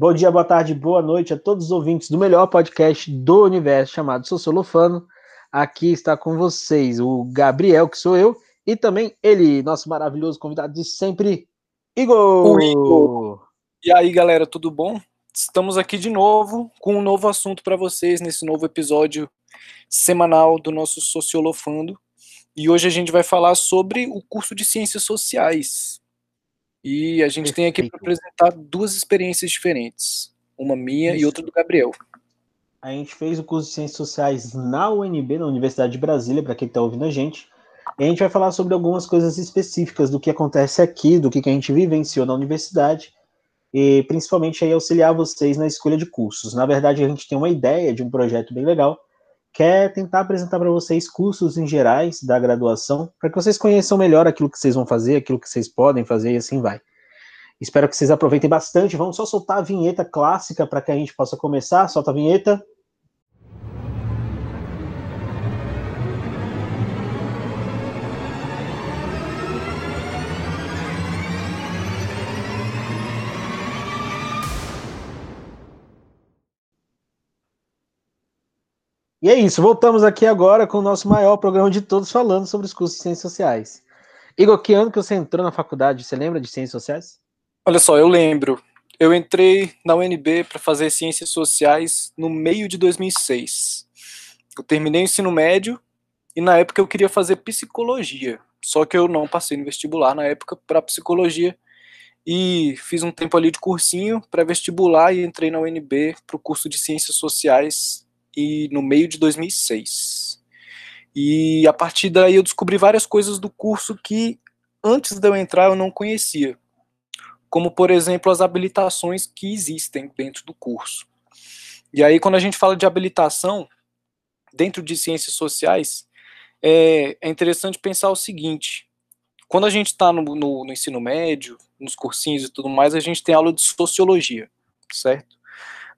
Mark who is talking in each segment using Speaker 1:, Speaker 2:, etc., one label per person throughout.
Speaker 1: Bom dia, boa tarde, boa noite a todos os ouvintes do melhor podcast do universo chamado Sociolofano. Aqui está com vocês o Gabriel, que sou eu, e também ele, nosso maravilhoso convidado de sempre, Igor. Igor.
Speaker 2: E aí, galera, tudo bom? Estamos aqui de novo com um novo assunto para vocês nesse novo episódio semanal do nosso Sociolofando. E hoje a gente vai falar sobre o curso de Ciências Sociais. E a gente Perfeito. tem aqui para apresentar duas experiências diferentes, uma minha Isso. e outra do Gabriel.
Speaker 1: A gente fez o curso de Ciências Sociais na UNB, na Universidade de Brasília, para quem está ouvindo a gente. E a gente vai falar sobre algumas coisas específicas do que acontece aqui, do que, que a gente vivenciou na universidade, e principalmente aí auxiliar vocês na escolha de cursos. Na verdade, a gente tem uma ideia de um projeto bem legal, que é tentar apresentar para vocês cursos em gerais da graduação, para que vocês conheçam melhor aquilo que vocês vão fazer, aquilo que vocês podem fazer e assim vai. Espero que vocês aproveitem bastante. Vamos só soltar a vinheta clássica para que a gente possa começar. Solta a vinheta. E é isso, voltamos aqui agora com o nosso maior programa de todos falando sobre os cursos de Ciências Sociais. Igor, que ano que você entrou na faculdade? Você lembra de Ciências Sociais?
Speaker 2: Olha só, eu lembro. Eu entrei na UNB para fazer Ciências Sociais no meio de 2006. Eu terminei o ensino médio e na época eu queria fazer psicologia. Só que eu não passei no vestibular na época para psicologia e fiz um tempo ali de cursinho para vestibular e entrei na UNB para o curso de Ciências Sociais e no meio de 2006. E a partir daí eu descobri várias coisas do curso que antes de eu entrar eu não conhecia. Como, por exemplo, as habilitações que existem dentro do curso. E aí, quando a gente fala de habilitação, dentro de ciências sociais, é, é interessante pensar o seguinte: quando a gente está no, no, no, ensino médio, nos cursinhos e tudo mais, a gente tem aula de sociologia, certo?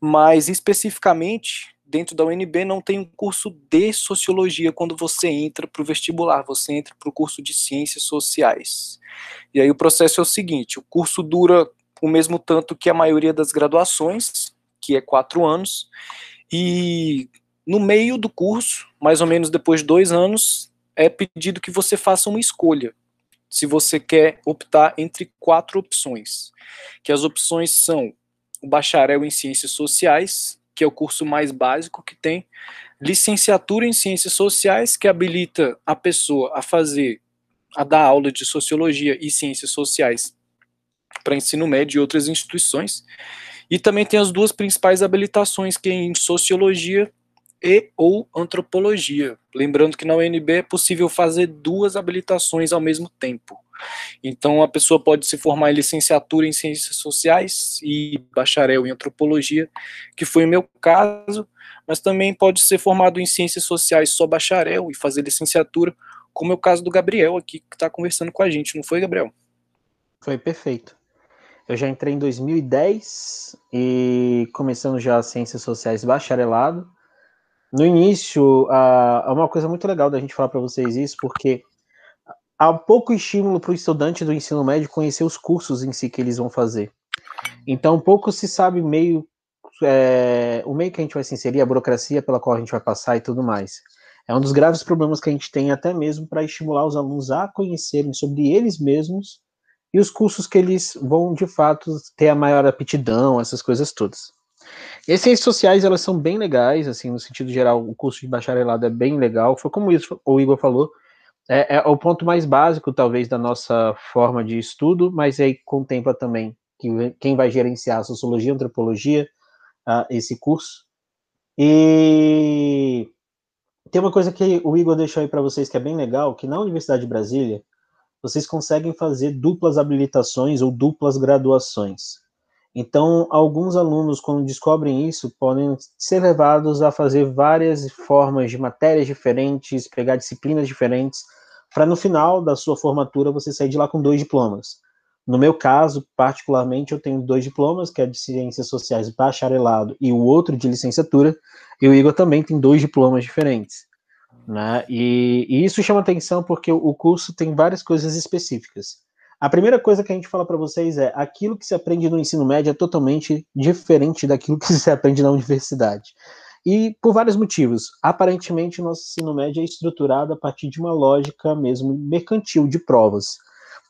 Speaker 2: Mas especificamente dentro da UNB não tem um curso de sociologia quando você entra para o vestibular, você entra para o curso de ciências sociais. E aí o processo é o seguinte: o curso dura o mesmo tanto que a maioria das graduações, que é quatro anos, e no meio do curso, mais ou menos depois de dois anos, é pedido que você faça uma escolha. Se você quer optar entre quatro opções, que as opções são o bacharel em ciências sociais, que é o curso mais básico que tem, licenciatura em ciências sociais, que habilita a pessoa a fazer, a dar aula de sociologia e ciências sociais para ensino médio e outras instituições. E também tem as duas principais habilitações, que é em sociologia e ou antropologia. Lembrando que na UNB é possível fazer duas habilitações ao mesmo tempo. Então, a pessoa pode se formar em licenciatura em ciências sociais e bacharel em antropologia, que foi o meu caso, mas também pode ser formado em ciências sociais só bacharel e fazer licenciatura, como é o caso do Gabriel aqui, que está conversando com a gente, não foi, Gabriel?
Speaker 1: Foi perfeito. Eu já entrei em 2010 e começando já ciências sociais bacharelado. No início, uh, é uma coisa muito legal da gente falar para vocês isso, porque há pouco estímulo para o estudante do ensino médio conhecer os cursos em si que eles vão fazer. Então, pouco se sabe meio é, o meio que a gente vai se inserir, a burocracia pela qual a gente vai passar e tudo mais. É um dos graves problemas que a gente tem até mesmo para estimular os alunos a conhecerem sobre eles mesmos e os cursos que eles vão de fato ter a maior aptidão, essas coisas todas. E as ciências sociais, elas são bem legais, assim, no sentido geral, o curso de bacharelado é bem legal. Foi como isso, o Igor falou, é, é, o ponto mais básico, talvez, da nossa forma de estudo, mas aí contempla também que, quem vai gerenciar a sociologia, a antropologia, uh, esse curso. E tem uma coisa que o Igor deixou aí para vocês que é bem legal, que na Universidade de Brasília, vocês conseguem fazer duplas habilitações ou duplas graduações. Então, alguns alunos, quando descobrem isso, podem ser levados a fazer várias formas de matérias diferentes, pegar disciplinas diferentes, para no final da sua formatura você sair de lá com dois diplomas. No meu caso, particularmente, eu tenho dois diplomas, que é de Ciências Sociais bacharelado e o outro de licenciatura, e o Igor também tem dois diplomas diferentes. Né? E, e isso chama atenção porque o curso tem várias coisas específicas. A primeira coisa que a gente fala para vocês é: aquilo que se aprende no ensino médio é totalmente diferente daquilo que se aprende na universidade. E por vários motivos. Aparentemente, nosso ensino médio é estruturado a partir de uma lógica mesmo mercantil de provas.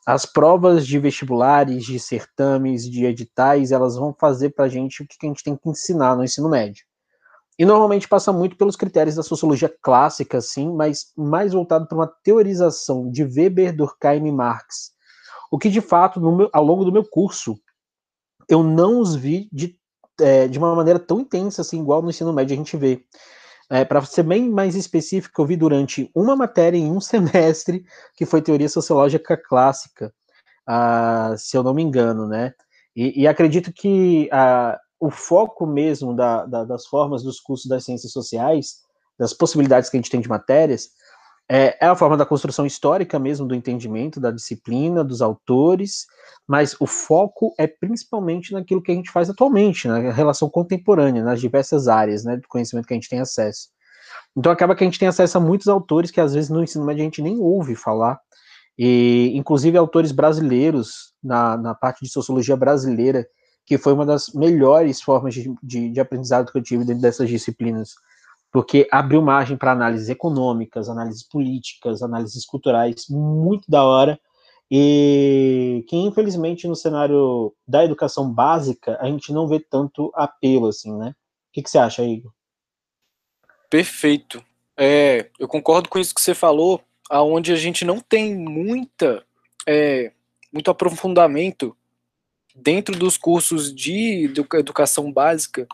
Speaker 1: As provas de vestibulares, de certames, de editais, elas vão fazer para a gente o que a gente tem que ensinar no ensino médio. E normalmente passa muito pelos critérios da sociologia clássica, sim, mas mais voltado para uma teorização de Weber, Durkheim e Marx. O que, de fato, meu, ao longo do meu curso, eu não os vi de, é, de uma maneira tão intensa, assim, igual no ensino médio a gente vê. É, para ser bem mais específico, eu vi durante uma matéria em um semestre, que foi teoria sociológica clássica, uh, se eu não me engano, né? E, e acredito que uh, o foco mesmo da, da, das formas dos cursos das ciências sociais, das possibilidades que a gente tem de matérias, é, é, a forma da construção histórica mesmo do entendimento da disciplina, dos autores, mas o foco é principalmente naquilo que a gente faz atualmente, na relação contemporânea, nas diversas áreas né, do conhecimento que a gente tem acesso. Então acaba que a gente tem acesso a muitos autores que às vezes no ensino médio a gente nem ouve falar, e inclusive autores brasileiros, na, na parte de sociologia brasileira, que foi uma das melhores formas de, de, de aprendizado que eu tive dentro dessas disciplinas, porque abriu margem para análises econômicas, análises políticas, análises culturais, muito da hora, e que infelizmente no cenário da educação básica a gente não vê tanto apelo assim, né? O que, que você acha, Igor?
Speaker 2: Perfeito. É, eu concordo com isso que você falou, aonde a gente não tem muita, é, muito aprofundamento dentro dos cursos de educação básica,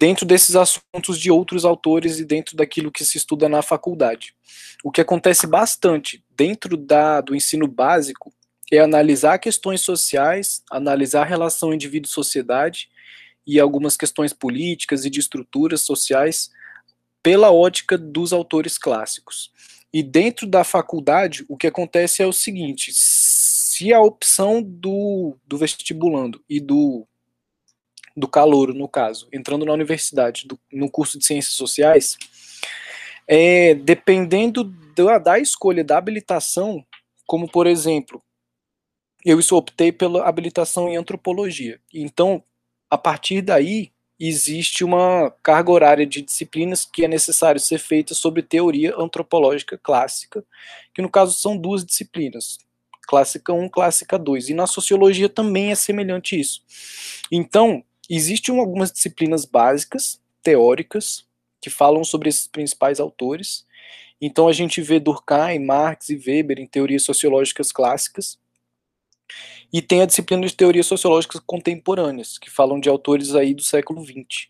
Speaker 2: dentro desses assuntos de outros autores e dentro daquilo que se estuda na faculdade. O que acontece bastante dentro da, do ensino básico é analisar questões sociais, analisar a relação indivíduo-sociedade e algumas questões políticas e de estruturas sociais pela ótica dos autores clássicos. E dentro da faculdade, o que acontece é o seguinte: se a opção do, do vestibulando e do, do calouro, no caso, entrando na universidade, do, no curso de ciências sociais, é, dependendo da, da escolha da habilitação, como por exemplo, eu optei pela habilitação em antropologia. Então, a partir daí, existe uma carga horária de disciplinas que é necessário ser feita sobre teoria antropológica clássica, que no caso são duas disciplinas, clássica 1, clássica 2. E na sociologia também é semelhante isso. Então, existem algumas disciplinas básicas, teóricas, que falam sobre esses principais autores. Então a gente vê Durkheim, Marx e Weber em teorias sociológicas clássicas. E tem a disciplina de teorias sociológicas contemporâneas, que falam de autores aí do século XX.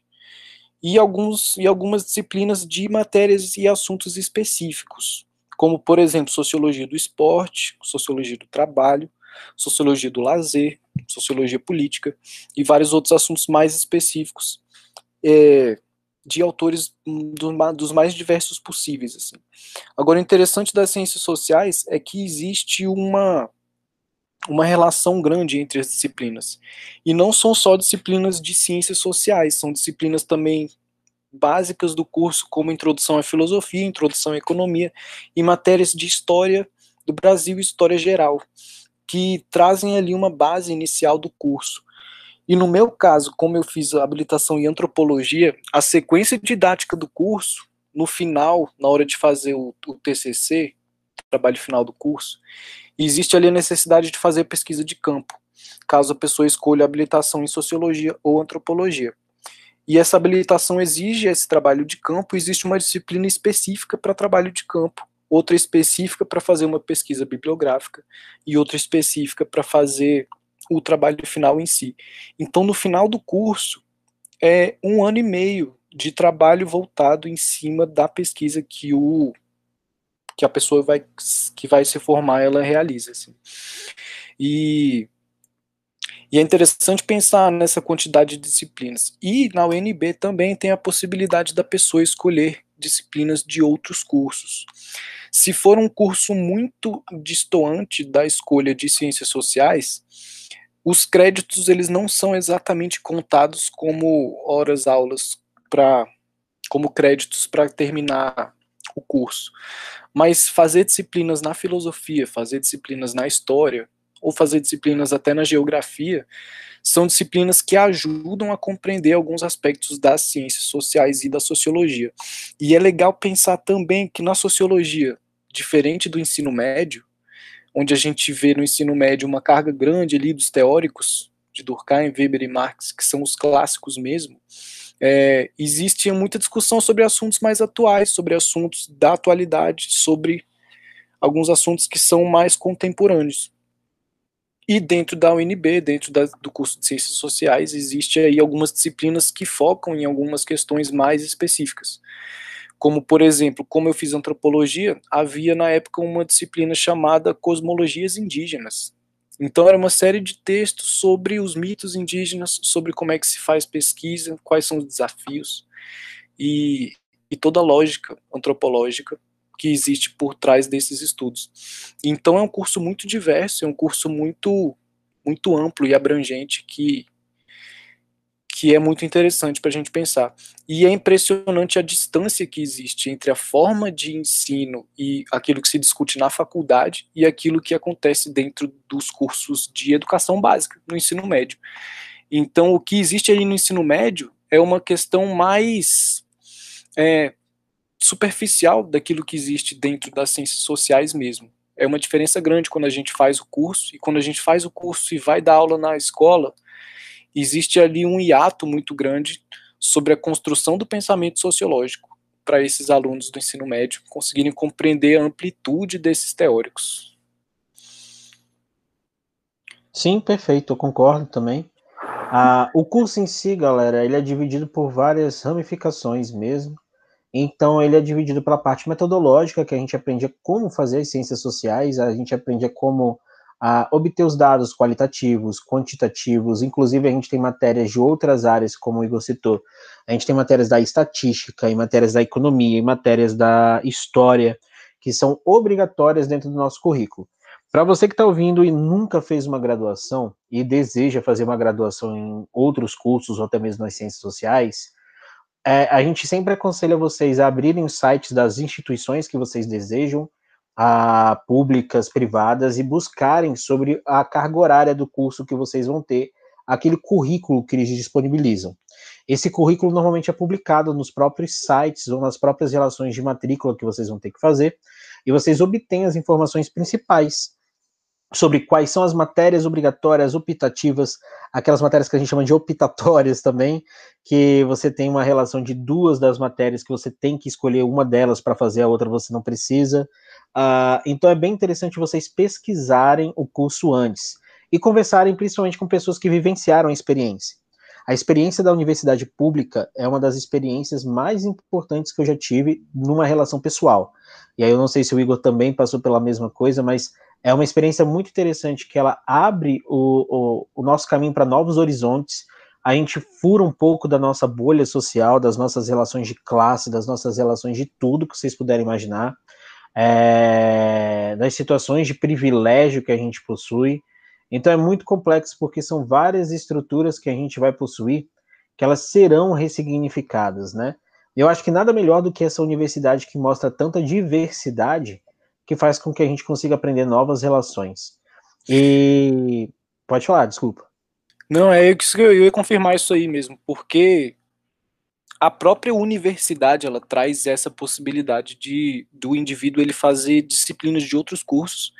Speaker 2: E, alguns, e algumas disciplinas de matérias e assuntos específicos, como, por exemplo, sociologia do esporte, sociologia do trabalho, sociologia do lazer, sociologia política e vários outros assuntos mais específicos é, de autores do, dos mais diversos possíveis. Assim. Agora, o interessante das ciências sociais é que existe uma, uma relação grande entre as disciplinas. E não são só disciplinas de ciências sociais, são disciplinas também básicas do curso, como introdução à filosofia, introdução à economia e matérias de história do Brasil e história geral, que trazem ali uma base inicial do curso. E no meu caso, como eu fiz a habilitação em antropologia, a sequência didática do curso, no final, na hora de fazer o, o TCC, trabalho final do curso, existe ali a necessidade de fazer pesquisa de campo, caso a pessoa escolha habilitação em sociologia ou antropologia. E essa habilitação exige esse trabalho de campo, existe uma disciplina específica para trabalho de campo, outra específica para fazer uma pesquisa bibliográfica e outra específica para fazer o trabalho final em si. Então, no final do curso, é um ano e meio de trabalho voltado em cima da pesquisa que o que a pessoa vai que vai se formar ela realiza assim. E e é interessante pensar nessa quantidade de disciplinas. E na UNB também tem a possibilidade da pessoa escolher disciplinas de outros cursos. Se for um curso muito distoante da escolha de ciências sociais, os créditos eles não são exatamente contados como horas aulas para como créditos para terminar o curso. Mas fazer disciplinas na filosofia, fazer disciplinas na história, ou fazer disciplinas até na geografia, são disciplinas que ajudam a compreender alguns aspectos das ciências sociais e da sociologia. E é legal pensar também que na sociologia, diferente do ensino médio, onde a gente vê no ensino médio uma carga grande ali dos teóricos, de Durkheim, Weber e Marx, que são os clássicos mesmo, é, existe muita discussão sobre assuntos mais atuais, sobre assuntos da atualidade, sobre alguns assuntos que são mais contemporâneos. E dentro da UNB, dentro da, do curso de Ciências Sociais, existe aí algumas disciplinas que focam em algumas questões mais específicas. Como, por exemplo, como eu fiz antropologia, havia na época uma disciplina chamada Cosmologias Indígenas. Então era uma série de textos sobre os mitos indígenas, sobre como é que se faz pesquisa, quais são os desafios e, e toda a lógica antropológica que existe por trás desses estudos. Então é um curso muito diverso, é um curso muito muito amplo e abrangente que que é muito interessante para a gente pensar. E é impressionante a distância que existe entre a forma de ensino e aquilo que se discute na faculdade e aquilo que acontece dentro dos cursos de educação básica, no ensino médio. Então, o que existe ali no ensino médio é uma questão mais é, superficial daquilo que existe dentro das ciências sociais mesmo. É uma diferença grande quando a gente faz o curso, e quando a gente faz o curso e vai dar aula na escola, existe ali um hiato muito grande sobre a construção do pensamento sociológico para esses alunos do ensino médio conseguirem compreender a amplitude desses teóricos.
Speaker 1: Sim, perfeito, eu concordo também. Ah, o curso em si, galera, ele é dividido por várias ramificações mesmo. Então, ele é dividido pela parte metodológica, que a gente aprende como fazer as ciências sociais, a gente aprende como a obter os dados qualitativos, quantitativos, inclusive a gente tem matérias de outras áreas, como o Igor citou. A gente tem matérias da estatística, e matérias da economia, e matérias da história, que são obrigatórias dentro do nosso currículo. Para você que está ouvindo e nunca fez uma graduação e deseja fazer uma graduação em outros cursos ou até mesmo nas ciências sociais, é, a gente sempre aconselha vocês a abrirem os sites das instituições que vocês desejam, a públicas, privadas, e buscarem sobre a carga horária do curso que vocês vão ter, aquele currículo que eles disponibilizam. Esse currículo normalmente é publicado nos próprios sites ou nas próprias relações de matrícula que vocês vão ter que fazer, e vocês obtêm as informações principais sobre quais são as matérias obrigatórias optativas, aquelas matérias que a gente chama de optatórias também, que você tem uma relação de duas das matérias que você tem que escolher uma delas para fazer, a outra você não precisa. Uh, então é bem interessante vocês pesquisarem o curso antes e conversarem principalmente com pessoas que vivenciaram a experiência. A experiência da universidade pública é uma das experiências mais importantes que eu já tive numa relação pessoal. E aí eu não sei se o Igor também passou pela mesma coisa, mas é uma experiência muito interessante que ela abre o, o, o nosso caminho para novos horizontes. A gente fura um pouco da nossa bolha social, das nossas relações de classe, das nossas relações de tudo que vocês puderem imaginar, é, das situações de privilégio que a gente possui. Então é muito complexo porque são várias estruturas que a gente vai possuir que elas serão ressignificadas, né? Eu acho que nada melhor do que essa universidade que mostra tanta diversidade que faz com que a gente consiga aprender novas relações. E pode falar, desculpa.
Speaker 2: Não, é que eu ia confirmar isso aí mesmo, porque a própria universidade ela traz essa possibilidade de do indivíduo ele fazer disciplinas de outros cursos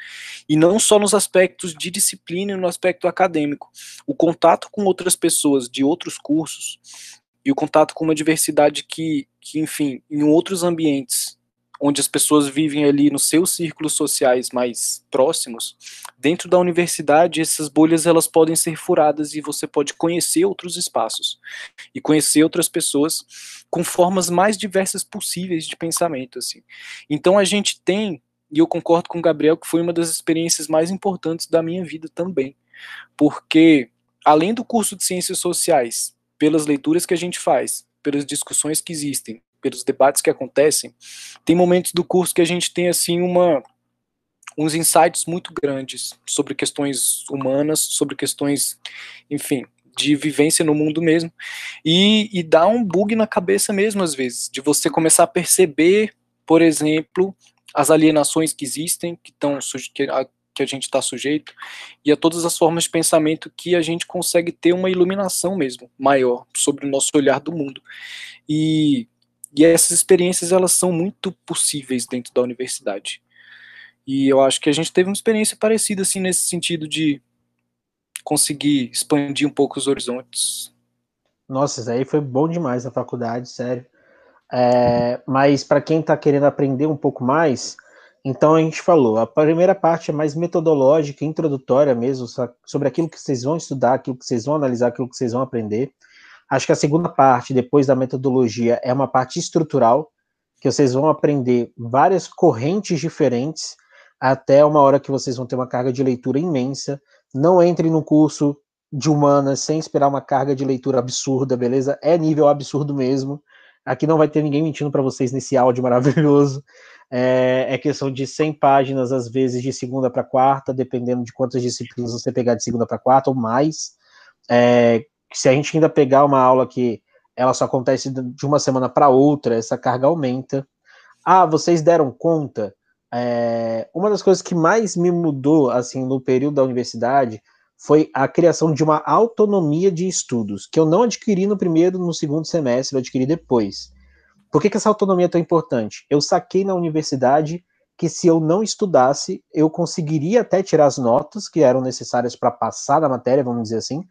Speaker 2: e não só nos aspectos de disciplina e no aspecto acadêmico. O contato com outras pessoas de outros cursos e o contato com uma diversidade que, que enfim, em outros ambientes onde as pessoas vivem ali nos seus círculos sociais mais próximos, dentro da universidade essas bolhas elas podem ser furadas e você pode conhecer outros espaços e conhecer outras pessoas com formas mais diversas possíveis de pensamento assim. Então a gente tem e eu concordo com o Gabriel que foi uma das experiências mais importantes da minha vida também, porque além do curso de ciências sociais, pelas leituras que a gente faz, pelas discussões que existem, pelos debates que acontecem, tem momentos do curso que a gente tem assim uma uns insights muito grandes sobre questões humanas, sobre questões, enfim, de vivência no mundo mesmo, e, e dá um bug na cabeça mesmo às vezes, de você começar a perceber, por exemplo, as alienações que existem, que, tão, que, que que a gente está sujeito e a todas as formas de pensamento que a gente consegue ter uma iluminação mesmo maior sobre o nosso olhar do mundo. E, e essas experiências elas são muito possíveis dentro da universidade. E eu acho que a gente teve uma experiência parecida assim nesse sentido de conseguir expandir um pouco os horizontes.
Speaker 1: Nossa, isso aí foi bom demais na faculdade, sério. É, mas para quem está querendo aprender um pouco mais, então a gente falou, a primeira parte é mais metodológica, introdutória mesmo, sobre aquilo que vocês vão estudar, aquilo que vocês vão analisar, aquilo que vocês vão aprender. Acho que a segunda parte, depois da metodologia, é uma parte estrutural, que vocês vão aprender várias correntes diferentes, até uma hora que vocês vão ter uma carga de leitura imensa. Não entre no curso de humanas sem esperar uma carga de leitura absurda, beleza? É nível absurdo mesmo. Aqui não vai ter ninguém mentindo para vocês nesse áudio maravilhoso. É, é, questão de 100 páginas, às vezes, de segunda para quarta, dependendo de quantas disciplinas você pegar de segunda para quarta ou mais. É, se a gente ainda pegar uma aula que ela só acontece de uma semana para outra, essa carga aumenta. Ah, vocês deram conta? É, uma das coisas que mais me mudou, assim, no período da universidade, foi a criação de uma autonomia de estudos, que eu não adquiri no primeiro, no segundo semestre, eu adquiri depois. Por que, que essa autonomia é tão importante? Eu saquei na universidade que se eu não estudasse, eu conseguiria até tirar as notas que eram necessárias para passar na matéria, vamos dizer assim,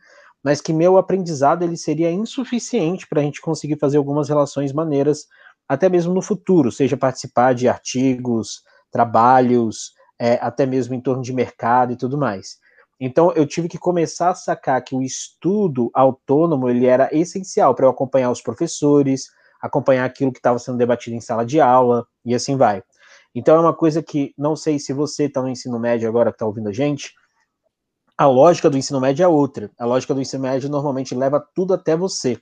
Speaker 1: mas que meu aprendizado ele seria insuficiente para a gente conseguir fazer algumas relações maneiras, até mesmo no futuro, seja participar de artigos, trabalhos, é, até mesmo em torno de mercado e tudo mais. Então eu tive que começar a sacar que o estudo autônomo ele era essencial para eu acompanhar os professores, acompanhar aquilo que estava sendo debatido em sala de aula e assim vai. Então é uma coisa que não sei se você está no ensino médio agora que está ouvindo a gente. A lógica do ensino médio é outra. A lógica do ensino médio normalmente leva tudo até você.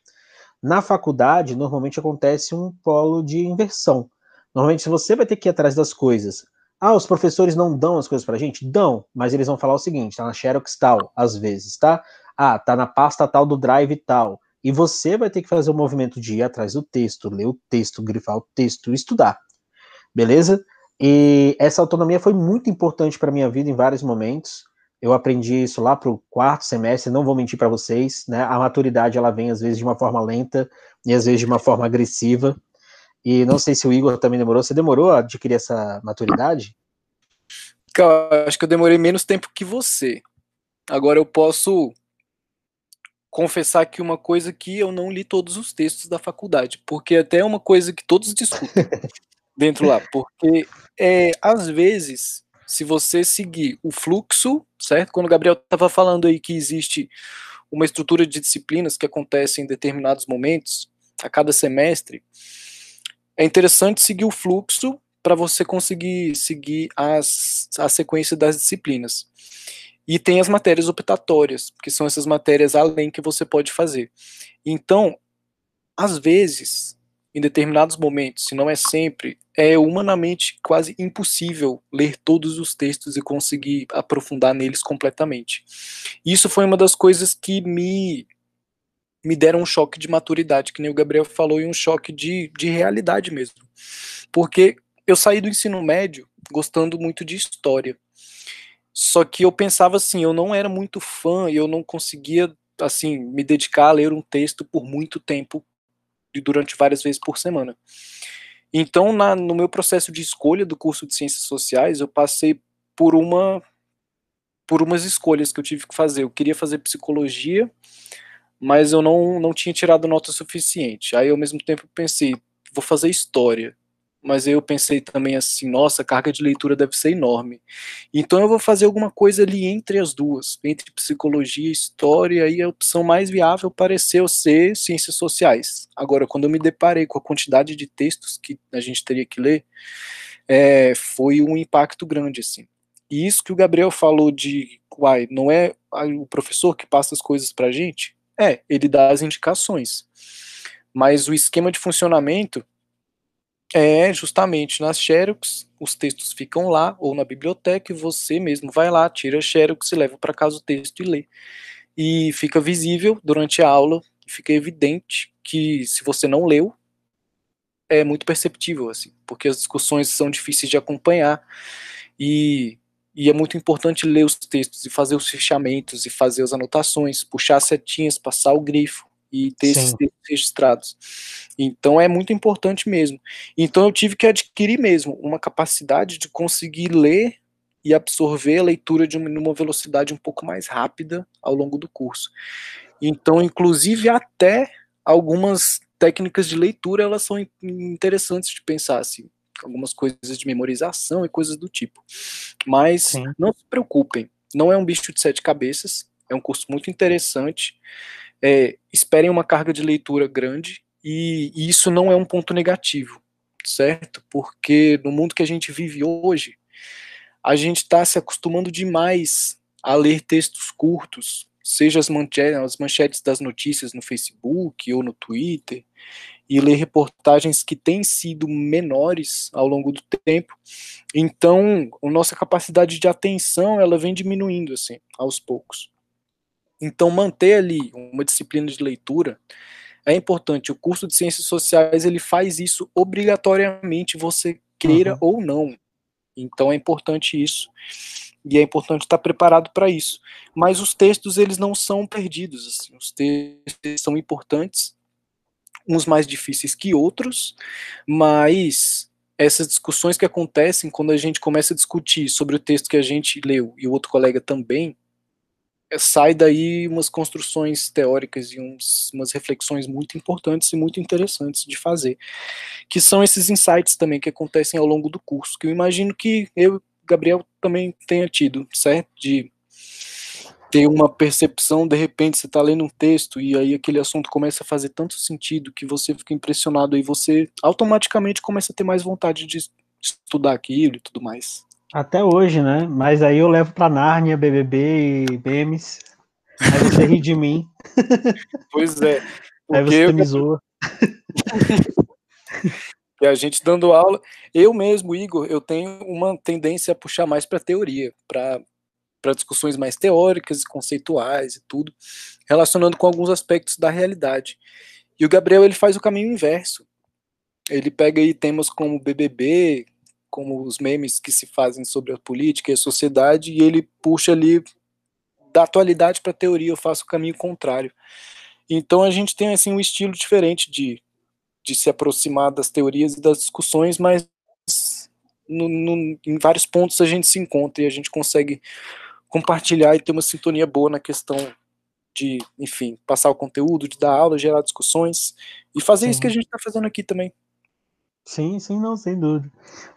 Speaker 1: Na faculdade, normalmente acontece um polo de inversão. Normalmente, você vai ter que ir atrás das coisas, ah, os professores não dão as coisas pra gente? Dão, mas eles vão falar o seguinte, tá na Xerox tal, às vezes, tá? Ah, tá na pasta tal do Drive tal. E você vai ter que fazer o movimento de ir atrás do texto, ler o texto, grifar o texto, estudar. Beleza? E essa autonomia foi muito importante para minha vida em vários momentos. Eu aprendi isso lá pro quarto semestre, não vou mentir para vocês, né? A maturidade ela vem às vezes de uma forma lenta e às vezes de uma forma agressiva. E não sei se o Igor também demorou. Você demorou a adquirir essa maturidade?
Speaker 2: Cara, acho que eu demorei menos tempo que você. Agora eu posso confessar aqui uma coisa que eu não li todos os textos da faculdade, porque até é uma coisa que todos discutem dentro lá, porque é, às vezes, se você seguir o fluxo, certo? Quando o Gabriel estava falando aí que existe uma estrutura de disciplinas que acontecem em determinados momentos, a cada semestre, é interessante seguir o fluxo para você conseguir seguir as, a sequência das disciplinas. E tem as matérias optatórias, que são essas matérias além que você pode fazer. Então, às vezes, em determinados momentos, se não é sempre, é humanamente quase impossível ler todos os textos e conseguir aprofundar neles completamente. Isso foi uma das coisas que me me deram um choque de maturidade, que nem o Gabriel falou, e um choque de, de realidade mesmo. Porque eu saí do ensino médio gostando muito de história. Só que eu pensava assim, eu não era muito fã e eu não conseguia assim me dedicar a ler um texto por muito tempo durante várias vezes por semana. Então, na, no meu processo de escolha do curso de Ciências Sociais, eu passei por uma por umas escolhas que eu tive que fazer. Eu queria fazer psicologia, mas eu não, não tinha tirado nota suficiente. Aí, ao mesmo tempo, pensei, vou fazer história. Mas eu pensei também assim, nossa, a carga de leitura deve ser enorme. Então eu vou fazer alguma coisa ali entre as duas, entre psicologia e história, e a opção mais viável pareceu ser ciências sociais. Agora, quando eu me deparei com a quantidade de textos que a gente teria que ler, é, foi um impacto grande, assim. E isso que o Gabriel falou de, uai, não é o professor que passa as coisas pra gente? É, ele dá as indicações. Mas o esquema de funcionamento é justamente nas Xerox, os textos ficam lá, ou na biblioteca, e você mesmo vai lá, tira a Xerox e leva para casa o texto e lê. E fica visível durante a aula, fica evidente que se você não leu, é muito perceptível, assim, porque as discussões são difíceis de acompanhar, e e é muito importante ler os textos e fazer os fechamentos e fazer as anotações, puxar setinhas, passar o grifo e ter Sim. esses textos registrados. Então é muito importante mesmo. Então eu tive que adquirir mesmo uma capacidade de conseguir ler e absorver a leitura de uma, velocidade um pouco mais rápida ao longo do curso. Então, inclusive até algumas técnicas de leitura elas são interessantes de pensar assim, algumas coisas de memorização e coisas do tipo. Mas Sim. não se preocupem, não é um bicho de sete cabeças, é um curso muito interessante. É, esperem uma carga de leitura grande e, e isso não é um ponto negativo, certo? Porque no mundo que a gente vive hoje, a gente está se acostumando demais a ler textos curtos, seja as as manchetes das notícias no Facebook ou no Twitter, e ler reportagens que têm sido menores ao longo do tempo. Então, a nossa capacidade de atenção, ela vem diminuindo assim, aos poucos. Então, manter ali uma disciplina de leitura é importante. O curso de Ciências Sociais, ele faz isso obrigatoriamente, você queira uhum. ou não. Então, é importante isso. E é importante estar preparado para isso. Mas os textos, eles não são perdidos. Assim. Os textos são importantes uns mais difíceis que outros, mas essas discussões que acontecem quando a gente começa a discutir sobre o texto que a gente leu e o outro colega também, sai daí umas construções teóricas e uns, umas reflexões muito importantes e muito interessantes de fazer, que são esses insights também que acontecem ao longo do curso, que eu imagino que eu, Gabriel, também tenha tido, certo? De ter uma percepção, de repente você está lendo um texto e aí aquele assunto começa a fazer tanto sentido que você fica impressionado e você automaticamente começa a ter mais vontade de estudar aquilo e tudo mais.
Speaker 1: Até hoje, né? Mas aí eu levo para Nárnia, BBB e memes. Aí você ri de mim.
Speaker 2: Pois é.
Speaker 1: Aí você me zoa.
Speaker 2: E a gente dando aula, eu mesmo, Igor, eu tenho uma tendência a puxar mais para teoria, para para discussões mais teóricas e conceituais e tudo, relacionando com alguns aspectos da realidade. E o Gabriel ele faz o caminho inverso. Ele pega aí temas como BBB, como os memes que se fazem sobre a política e a sociedade, e ele puxa ali da atualidade para a teoria, eu faço o caminho contrário. Então a gente tem assim um estilo diferente de, de se aproximar das teorias e das discussões, mas no, no, em vários pontos a gente se encontra e a gente consegue compartilhar e ter uma sintonia boa na questão de, enfim, passar o conteúdo, de dar aula, gerar discussões e fazer sim. isso que a gente está fazendo aqui também.
Speaker 1: Sim, sim, não, sem dúvida.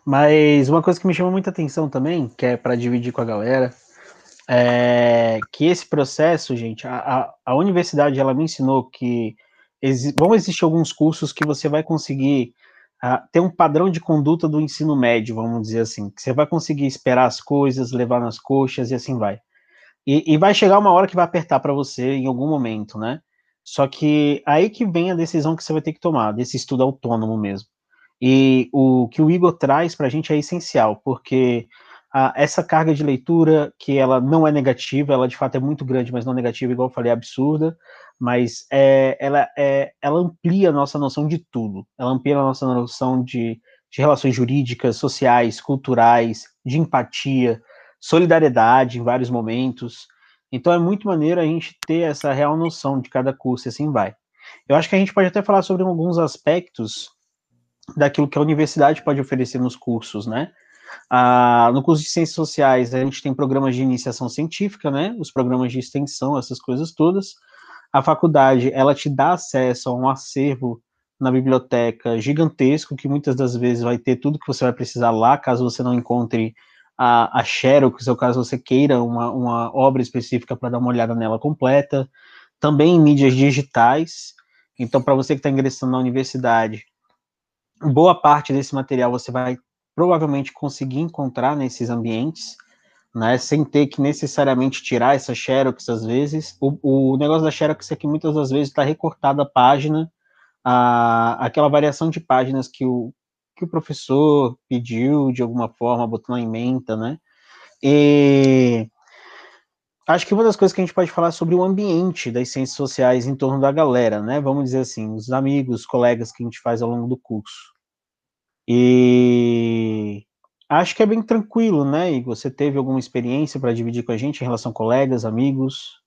Speaker 1: Mas uma coisa que me chama muita atenção também, que é para dividir com a galera, é que esse processo, gente, a, a, a universidade ela me ensinou que exi vão existir alguns cursos que você vai conseguir ter um padrão de conduta do ensino médio, vamos dizer assim, que você vai conseguir esperar as coisas, levar nas coxas e assim vai. E, e vai chegar uma hora que vai apertar para você em algum momento, né? Só que aí que vem a decisão que você vai ter que tomar, desse estudo autônomo mesmo. E o que o Igor traz para a gente é essencial, porque essa carga de leitura, que ela não é negativa, ela de fato é muito grande, mas não negativa, igual eu falei, é absurda, mas é, ela, é, ela amplia a nossa noção de tudo. Ela amplia a nossa noção de, de relações jurídicas, sociais, culturais, de empatia, solidariedade em vários momentos. Então é muito maneiro a gente ter essa real noção de cada curso e assim vai. Eu acho que a gente pode até falar sobre alguns aspectos daquilo que a universidade pode oferecer nos cursos, né? Ah, no curso de Ciências Sociais, a gente tem programas de iniciação científica, né? Os programas de extensão, essas coisas todas a faculdade ela te dá acesso a um acervo na biblioteca gigantesco que muitas das vezes vai ter tudo que você vai precisar lá, caso você não encontre a, a Xerox, ou caso você queira uma, uma obra específica para dar uma olhada nela completa. Também em mídias digitais. Então, para você que está ingressando na universidade, boa parte desse material você vai provavelmente conseguir encontrar nesses ambientes né, sem ter que necessariamente tirar essa xerox às vezes. O, o negócio da xerox é que muitas das vezes está recortada a página, a, aquela variação de páginas que o, que o professor pediu de alguma forma, botou na emenda, né? E acho que uma das coisas que a gente pode falar é sobre o ambiente das ciências sociais em torno da galera, né? Vamos dizer assim, os amigos, colegas que a gente faz ao longo do curso. E acho que é bem tranquilo, né? E você teve alguma experiência para dividir com a gente em relação a colegas, amigos?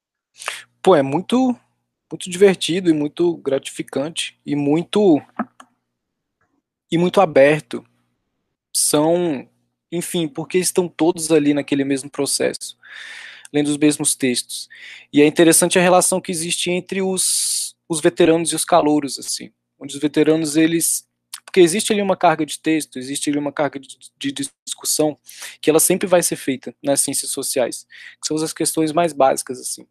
Speaker 2: Pô, é muito, muito divertido e muito gratificante e muito e muito aberto. São, enfim, porque estão todos ali naquele mesmo processo, lendo os mesmos textos. E é interessante a relação que existe entre os, os veteranos e os calouros, assim, onde os veteranos eles porque existe ali uma carga de texto, existe ali uma carga de, de, discussão que ela sempre vai ser feita nas ciências sociais, que são as questões mais básicas assim.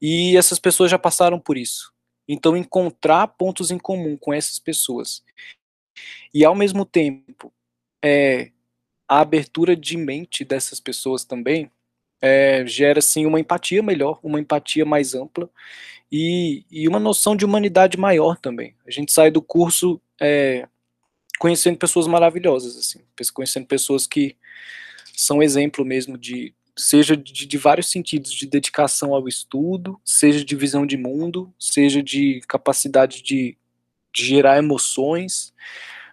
Speaker 2: E essas pessoas já passaram por isso. Então encontrar pontos em comum com essas pessoas e ao mesmo tempo é, a abertura de mente dessas pessoas também é, gera assim uma empatia melhor, uma empatia mais ampla e, e, uma noção de humanidade maior também. A gente sai do curso é, conhecendo pessoas maravilhosas, assim, conhecendo pessoas que são exemplo mesmo de, seja de, de, vários sentidos, de dedicação ao estudo, seja de visão de mundo, seja de capacidade de, de gerar emoções,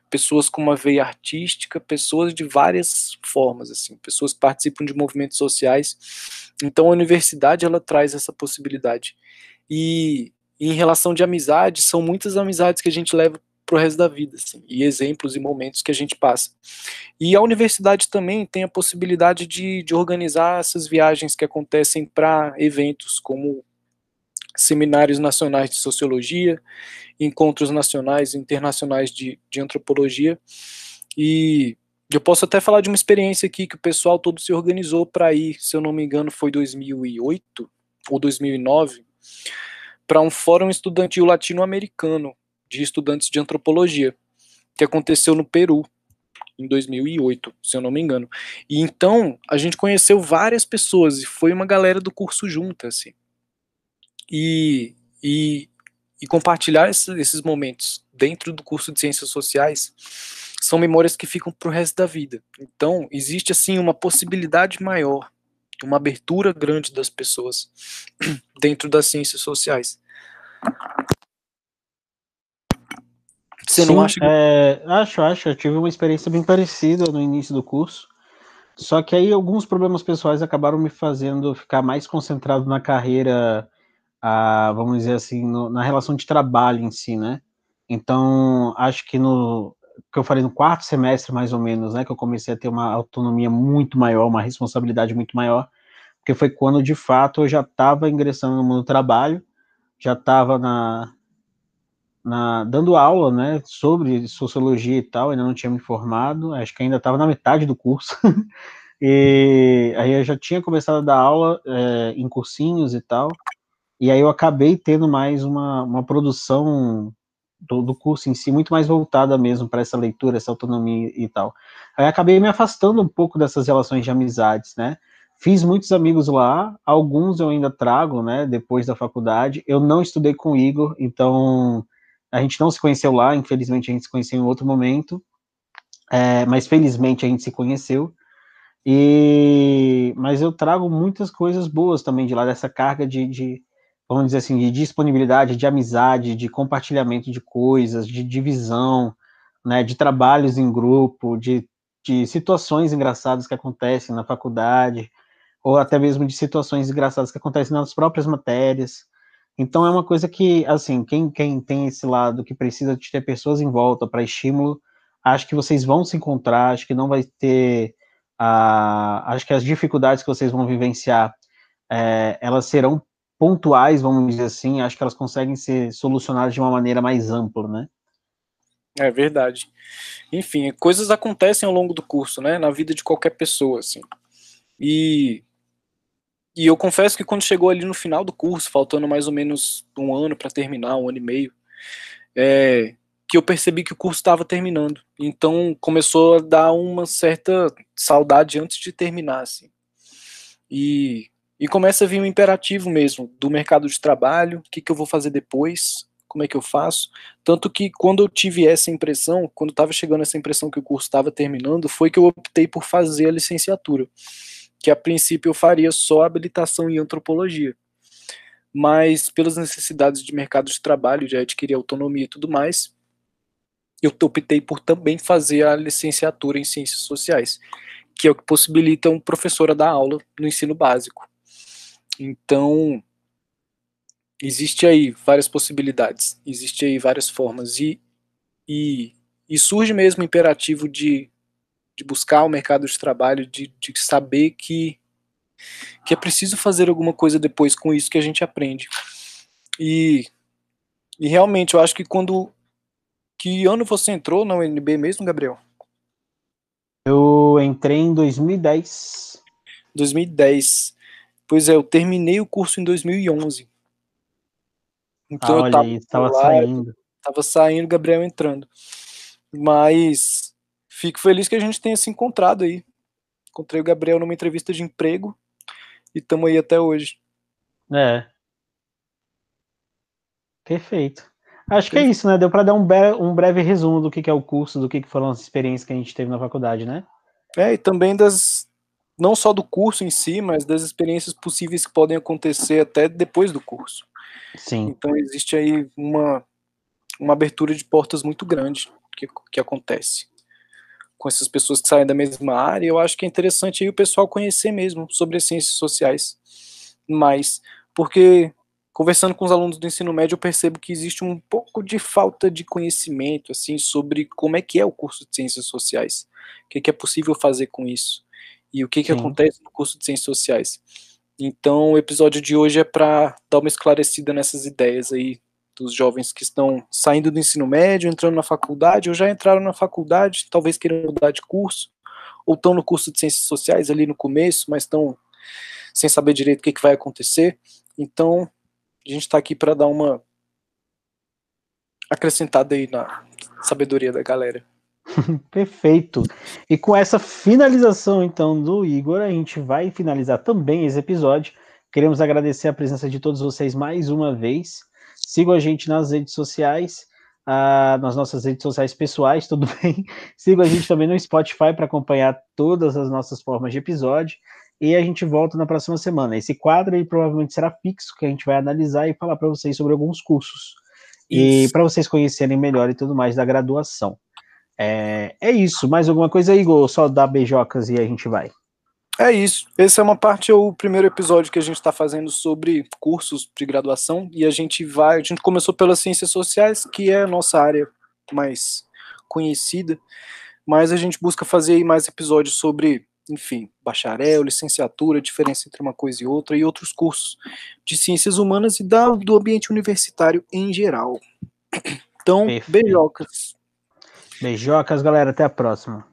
Speaker 2: pessoas com uma veia artística, pessoas de várias formas, assim, pessoas que participam de movimentos sociais. Então a universidade ela traz essa possibilidade. E, em relação de amizade, são muitas amizades que a gente leva para o resto da vida, assim, e exemplos e momentos que a gente passa. E a universidade também tem a possibilidade de, de organizar essas viagens que acontecem para eventos como seminários nacionais de sociologia, encontros nacionais e internacionais de, de antropologia. E eu posso até falar de uma experiência aqui que o pessoal todo se organizou para ir, se eu não me engano, foi 2008 ou 2009, para um fórum estudantil latino-americano de estudantes de antropologia, que aconteceu no Peru, em 2008, se eu não me engano. E então a gente conheceu várias pessoas e foi uma galera do curso junta, assim. E, e, e compartilhar esses, esses momentos dentro do curso de Ciências Sociais são memórias que ficam para o resto da vida. Então existe assim uma possibilidade maior, uma abertura grande das pessoas dentro das ciências sociais.
Speaker 1: Você Sim, não acha? Que... É, acho, acho. Eu tive uma experiência bem parecida no início do curso. Só que aí alguns problemas pessoais acabaram me fazendo ficar mais concentrado na carreira, a, vamos dizer assim, no, na relação de trabalho em si, né? Então, acho que no que eu falei no quarto semestre, mais ou menos, né, que eu comecei a ter uma autonomia muito maior, uma responsabilidade muito maior, porque foi quando, de fato, eu já estava ingressando no mundo do trabalho, já estava na, na, dando aula, né, sobre sociologia e tal, ainda não tinha me formado, acho que ainda estava na metade do curso, e aí eu já tinha começado a dar aula é, em cursinhos e tal, e aí eu acabei tendo mais uma, uma produção do, do curso em si, muito mais voltada mesmo para essa leitura, essa autonomia e tal. Aí acabei me afastando um pouco dessas relações de amizades, né, Fiz muitos amigos lá, alguns eu ainda trago, né, depois da faculdade. Eu não estudei com o Igor, então a gente não se conheceu lá, infelizmente a gente se conheceu em outro momento, é, mas felizmente a gente se conheceu. E, mas eu trago muitas coisas boas também de lá, dessa carga de, de, vamos dizer assim, de disponibilidade, de amizade, de compartilhamento de coisas, de divisão, né, de trabalhos em grupo, de, de situações engraçadas que acontecem na faculdade, ou até mesmo de situações engraçadas que acontecem nas próprias matérias. Então é uma coisa que, assim, quem, quem tem esse lado que precisa de ter pessoas em volta para estímulo, acho que vocês vão se encontrar, acho que não vai ter. Uh, acho que as dificuldades que vocês vão vivenciar, é, elas serão pontuais, vamos dizer assim, acho que elas conseguem ser solucionadas de uma maneira mais ampla, né?
Speaker 2: É verdade. Enfim, coisas acontecem ao longo do curso, né? Na vida de qualquer pessoa, assim. E e eu confesso que quando chegou ali no final do curso, faltando mais ou menos um ano para terminar, um ano e meio, é, que eu percebi que o curso estava terminando. Então começou a dar uma certa saudade antes de terminar, assim. E, e começa a vir um imperativo mesmo do mercado de trabalho, o que, que eu vou fazer depois, como é que eu faço. Tanto que quando eu tive essa impressão, quando estava chegando essa impressão que o curso estava terminando, foi que eu optei por fazer a licenciatura que a princípio eu faria só habilitação em antropologia. Mas pelas necessidades de mercado de trabalho, de adquirir autonomia e tudo mais, eu optei por também fazer a licenciatura em ciências sociais. que é o que possibilita um professor a dar aula no ensino básico. Então, existe aí várias possibilidades, existe aí várias formas e, e, e surge mesmo o imperativo de, de buscar o mercado de trabalho, de, de saber que, que é preciso fazer alguma coisa depois com isso que a gente aprende. E, e realmente, eu acho que quando. Que ano você entrou na UNB mesmo, Gabriel?
Speaker 1: Eu entrei em 2010.
Speaker 2: 2010. Pois é, eu terminei o curso em 2011.
Speaker 1: Então ah, eu tava, aí, tava lá, saindo.
Speaker 2: Tava saindo, Gabriel entrando. Mas fico feliz que a gente tenha se encontrado aí. Encontrei o Gabriel numa entrevista de emprego e estamos aí até hoje.
Speaker 1: É. Perfeito. Acho que é isso, né? Deu para dar um, um, breve resumo do que, que é o curso, do que, que foram as experiências que a gente teve na faculdade, né?
Speaker 2: É, e também das. Não só do curso em si, mas das experiências possíveis que podem acontecer até depois do curso.
Speaker 1: Sim.
Speaker 2: Então existe aí uma, uma abertura de portas muito grande que, que acontece com essas pessoas que saem da mesma área. Eu acho que é interessante aí o pessoal conhecer mesmo sobre as ciências sociais mais, porque conversando com os alunos do ensino médio, eu percebo que existe um pouco de falta de conhecimento assim sobre como é que é o curso de ciências sociais, o que, é, que é possível fazer com isso e o que, que acontece no curso de ciências sociais. Então, o episódio de hoje é para dar uma esclarecida nessas ideias aí dos jovens que estão saindo do ensino médio, entrando na faculdade, ou já entraram na faculdade, talvez queiram mudar de curso, ou estão no curso de ciências sociais ali no começo, mas estão sem saber direito o que, que vai acontecer. Então, a gente está aqui para dar uma acrescentada aí na sabedoria da galera.
Speaker 1: Perfeito. E com essa finalização, então, do Igor, a gente vai finalizar também esse episódio. Queremos agradecer a presença de todos vocês mais uma vez. Sigam a gente nas redes sociais, uh, nas nossas redes sociais pessoais, tudo bem? Sigam a gente também no Spotify para acompanhar todas as nossas formas de episódio e a gente volta na próxima semana. Esse quadro aí provavelmente será fixo, que a gente vai analisar e falar para vocês sobre alguns cursos. Isso. E para vocês conhecerem melhor e tudo mais da graduação. É, é isso. Mais alguma coisa, Igor? Só dar beijocas e a gente vai.
Speaker 2: É isso. Essa é uma parte, é o primeiro episódio que a gente está fazendo sobre cursos de graduação e a gente vai. A gente começou pelas ciências sociais, que é a nossa área mais conhecida, mas a gente busca fazer mais episódios sobre enfim, bacharel, licenciatura, diferença entre uma coisa e outra, e outros cursos de ciências humanas e da, do ambiente universitário em geral. Então, Perfeito. beijocas.
Speaker 1: Beijocas, galera. Até a próxima.